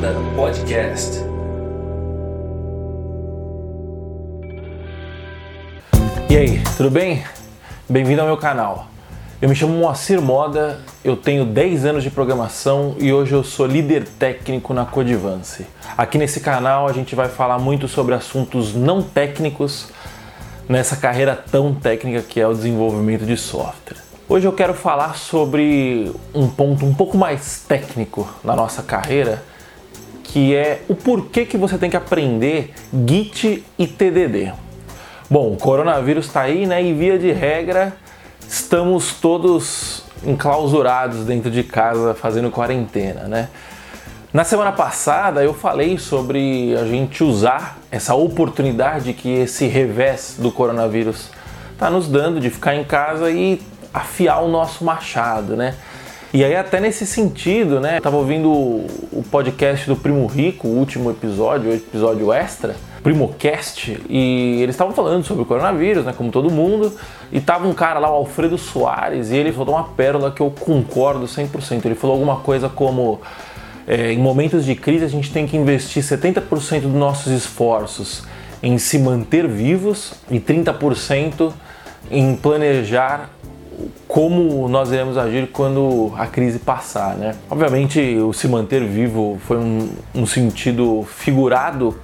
Moda Podcast. E aí, tudo bem? Bem-vindo ao meu canal. Eu me chamo Moacir Moda, eu tenho 10 anos de programação e hoje eu sou líder técnico na Codivance. Aqui nesse canal a gente vai falar muito sobre assuntos não técnicos nessa carreira tão técnica que é o desenvolvimento de software. Hoje eu quero falar sobre um ponto um pouco mais técnico na nossa carreira, que é o porquê que você tem que aprender Git e TDD. Bom, o coronavírus está aí, né? E via de regra, estamos todos enclausurados dentro de casa fazendo quarentena, né? Na semana passada eu falei sobre a gente usar essa oportunidade que esse revés do coronavírus está nos dando de ficar em casa e afiar o nosso machado, né? E aí até nesse sentido, né? Eu tava ouvindo o podcast do Primo Rico, o último episódio, o episódio extra, Primocast, e eles estavam falando sobre o coronavírus, né? Como todo mundo, e tava um cara lá, o Alfredo Soares, e ele falou uma pérola que eu concordo 100%. Ele falou alguma coisa como é, em momentos de crise a gente tem que investir 70% dos nossos esforços em se manter vivos e 30% em planejar como nós iremos agir quando a crise passar, né? Obviamente, o se manter vivo foi um, um sentido figurado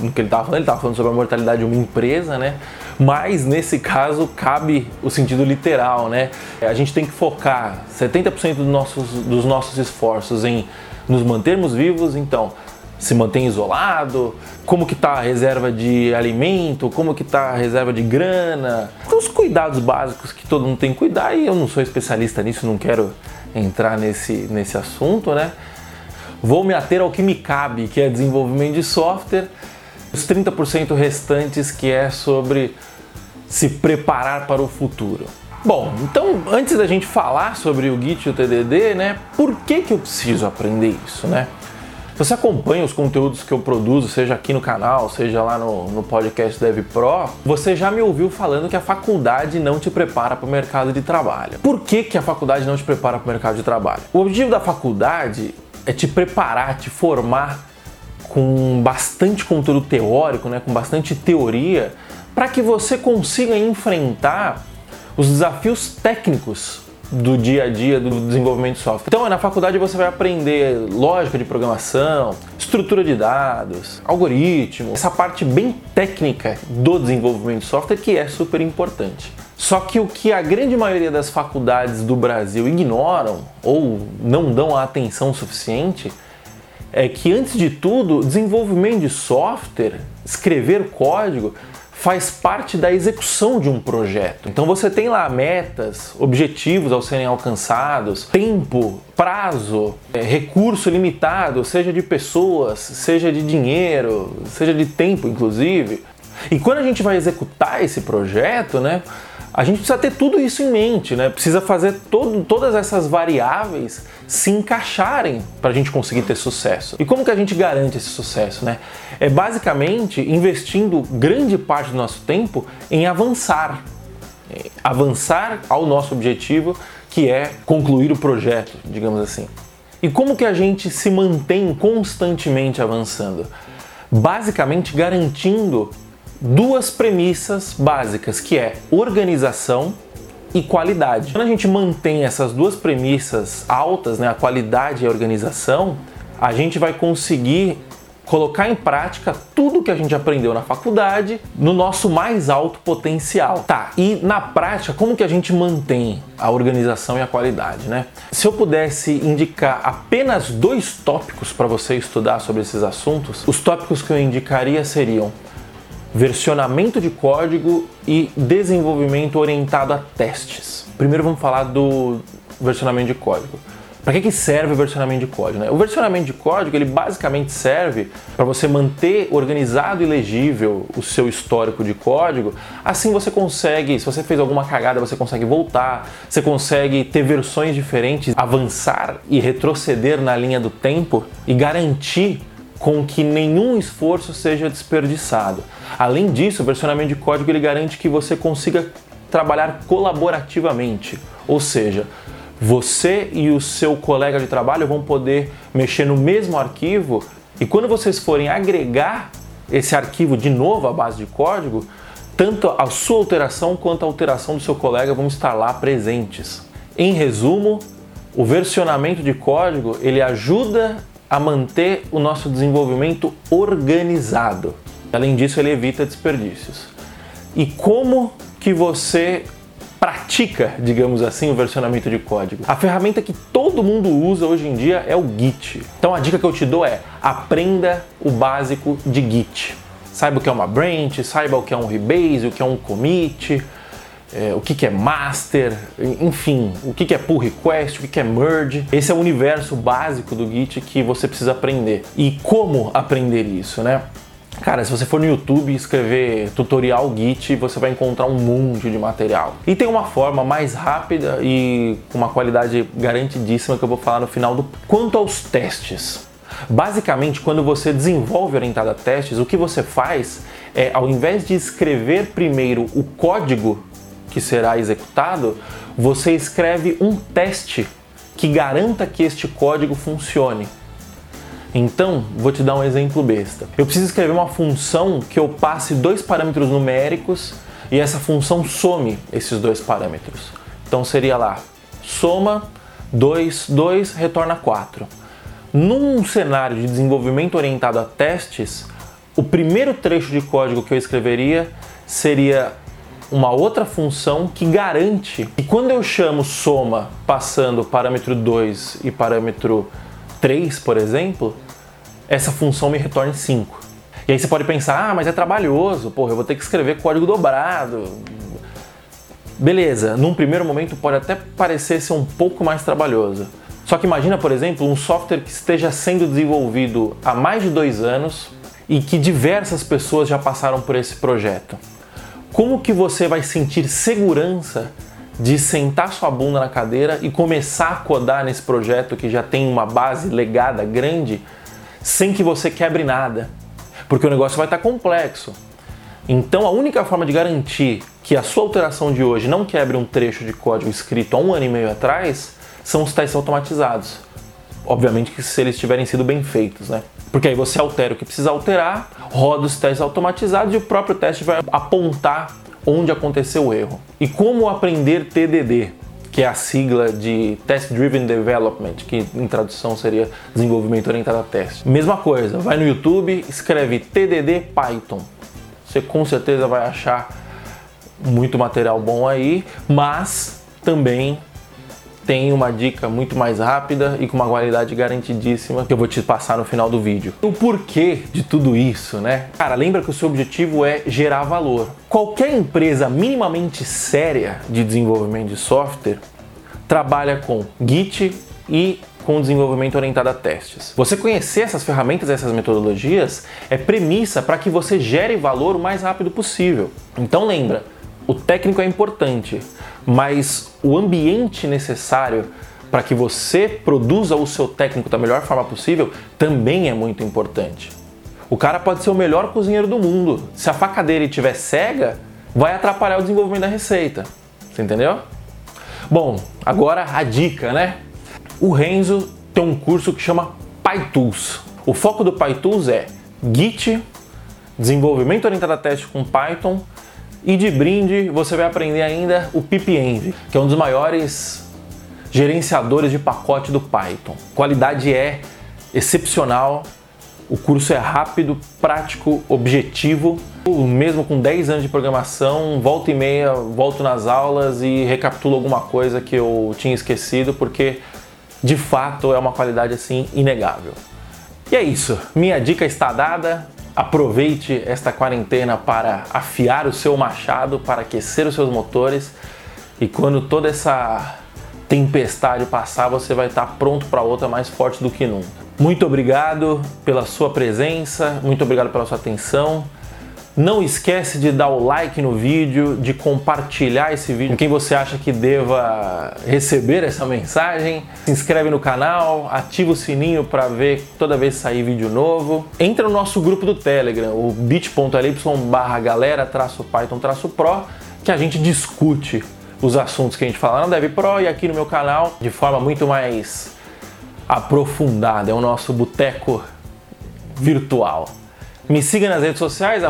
no que ele estava falando. Ele estava falando sobre a mortalidade de uma empresa, né? Mas nesse caso cabe o sentido literal, né? A gente tem que focar 70% dos nossos, dos nossos esforços em nos mantermos vivos, então se mantém isolado, como que está a reserva de alimento, como que está a reserva de grana, os cuidados básicos que todo mundo tem que cuidar e eu não sou especialista nisso, não quero entrar nesse, nesse assunto, né? Vou me ater ao que me cabe, que é desenvolvimento de software, os 30% restantes que é sobre se preparar para o futuro. Bom, então antes da gente falar sobre o Git e o TDD, né, por que, que eu preciso aprender isso, né? Você acompanha os conteúdos que eu produzo, seja aqui no canal, seja lá no, no podcast Dev Pro, você já me ouviu falando que a faculdade não te prepara para o mercado de trabalho. Por que, que a faculdade não te prepara para o mercado de trabalho? O objetivo da faculdade é te preparar, te formar com bastante conteúdo teórico, né, com bastante teoria, para que você consiga enfrentar os desafios técnicos do dia a dia do desenvolvimento de software. Então, na faculdade você vai aprender lógica de programação, estrutura de dados, algoritmo, essa parte bem técnica do desenvolvimento de software que é super importante. Só que o que a grande maioria das faculdades do Brasil ignoram ou não dão a atenção suficiente é que, antes de tudo, desenvolvimento de software, escrever código, faz parte da execução de um projeto. Então você tem lá metas, objetivos ao serem alcançados, tempo, prazo, é, recurso limitado, seja de pessoas, seja de dinheiro, seja de tempo, inclusive. E quando a gente vai executar esse projeto, né? A gente precisa ter tudo isso em mente, né? Precisa fazer todo, todas essas variáveis se encaixarem para a gente conseguir ter sucesso. E como que a gente garante esse sucesso, né? É basicamente investindo grande parte do nosso tempo em avançar, avançar ao nosso objetivo, que é concluir o projeto, digamos assim. E como que a gente se mantém constantemente avançando? Basicamente garantindo duas premissas básicas, que é organização e qualidade. Quando a gente mantém essas duas premissas altas, né, a qualidade e a organização, a gente vai conseguir colocar em prática tudo que a gente aprendeu na faculdade no nosso mais alto potencial. Tá, e na prática, como que a gente mantém a organização e a qualidade, né? Se eu pudesse indicar apenas dois tópicos para você estudar sobre esses assuntos, os tópicos que eu indicaria seriam versionamento de código e desenvolvimento orientado a testes. Primeiro vamos falar do versionamento de código. Para que, que serve o versionamento de código? Né? O versionamento de código ele basicamente serve para você manter organizado e legível o seu histórico de código. Assim você consegue, se você fez alguma cagada, você consegue voltar, você consegue ter versões diferentes, avançar e retroceder na linha do tempo e garantir com que nenhum esforço seja desperdiçado. Além disso, o versionamento de código ele garante que você consiga trabalhar colaborativamente, ou seja, Você e o seu colega de trabalho vão poder mexer no mesmo arquivo e quando vocês forem agregar esse arquivo de novo à base de código, tanto a sua alteração quanto a alteração do seu colega vão estar lá presentes. Em resumo, o versionamento de código ele ajuda a manter o nosso desenvolvimento organizado. Além disso, ele evita desperdícios. E como que você pratica, digamos assim, o versionamento de código? A ferramenta que todo mundo usa hoje em dia é o Git. Então a dica que eu te dou é aprenda o básico de Git. Saiba o que é uma branch, saiba o que é um rebase, o que é um commit, é, o que, que é master, enfim, o que, que é pull request, o que, que é merge. Esse é o universo básico do Git que você precisa aprender. E como aprender isso, né? Cara, se você for no YouTube e escrever tutorial Git, você vai encontrar um monte de material. E tem uma forma mais rápida e com uma qualidade garantidíssima que eu vou falar no final do quanto aos testes. Basicamente, quando você desenvolve orientado a testes, o que você faz é, ao invés de escrever primeiro o código que será executado, você escreve um teste que garanta que este código funcione. Então, vou te dar um exemplo besta. Eu preciso escrever uma função que eu passe dois parâmetros numéricos e essa função some esses dois parâmetros. Então seria lá, soma 2, 2, retorna 4. Num cenário de desenvolvimento orientado a testes, o primeiro trecho de código que eu escreveria seria uma outra função que garante que quando eu chamo soma passando parâmetro 2 e parâmetro 3, por exemplo, essa função me retorne 5. E aí você pode pensar, ah, mas é trabalhoso, porra, eu vou ter que escrever código dobrado. Beleza, num primeiro momento pode até parecer ser um pouco mais trabalhoso. Só que imagina, por exemplo, um software que esteja sendo desenvolvido há mais de dois anos e que diversas pessoas já passaram por esse projeto. Como que você vai sentir segurança de sentar sua bunda na cadeira e começar a codar nesse projeto que já tem uma base legada grande sem que você quebre nada? Porque o negócio vai estar complexo. Então a única forma de garantir que a sua alteração de hoje não quebre um trecho de código escrito há um ano e meio atrás são os testes automatizados. Obviamente que se eles tiverem sido bem feitos, né? Porque aí você altera o que precisa alterar, roda os testes automatizados e o próprio teste vai apontar onde aconteceu o erro. E como aprender TDD, que é a sigla de Test Driven Development, que em tradução seria desenvolvimento orientado a teste. Mesma coisa, vai no YouTube, escreve TDD Python. Você com certeza vai achar muito material bom aí, mas também tem uma dica muito mais rápida e com uma qualidade garantidíssima que eu vou te passar no final do vídeo. O porquê de tudo isso, né? Cara, lembra que o seu objetivo é gerar valor. Qualquer empresa minimamente séria de desenvolvimento de software trabalha com Git e com desenvolvimento orientado a testes. Você conhecer essas ferramentas, essas metodologias, é premissa para que você gere valor o mais rápido possível. Então lembra, o técnico é importante, mas o ambiente necessário para que você produza o seu técnico da melhor forma possível também é muito importante. O cara pode ser o melhor cozinheiro do mundo. Se a faca dele estiver cega, vai atrapalhar o desenvolvimento da receita. Você entendeu? Bom, agora a dica, né? O Renzo tem um curso que chama PyTools. O foco do PyTools é Git, desenvolvimento orientado a teste com Python e de brinde, você vai aprender ainda o PipEnv, que é um dos maiores gerenciadores de pacote do Python. Qualidade é excepcional, o curso é rápido, prático, objetivo. Mesmo com 10 anos de programação, volta e meia, volto nas aulas e recapitulo alguma coisa que eu tinha esquecido, porque de fato é uma qualidade assim inegável. E é isso, minha dica está dada. Aproveite esta quarentena para afiar o seu machado, para aquecer os seus motores e quando toda essa tempestade passar, você vai estar pronto para outra mais forte do que nunca. Muito obrigado pela sua presença, muito obrigado pela sua atenção. Não esquece de dar o like no vídeo, de compartilhar esse vídeo com quem você acha que deva receber essa mensagem. Se inscreve no canal, ativa o sininho para ver toda vez que sair vídeo novo. Entra no nosso grupo do Telegram, o bit.ly barra galera python pro, que a gente discute os assuntos que a gente fala no Dev Pro e aqui no meu canal de forma muito mais aprofundada. É o nosso boteco virtual. Me siga nas redes sociais,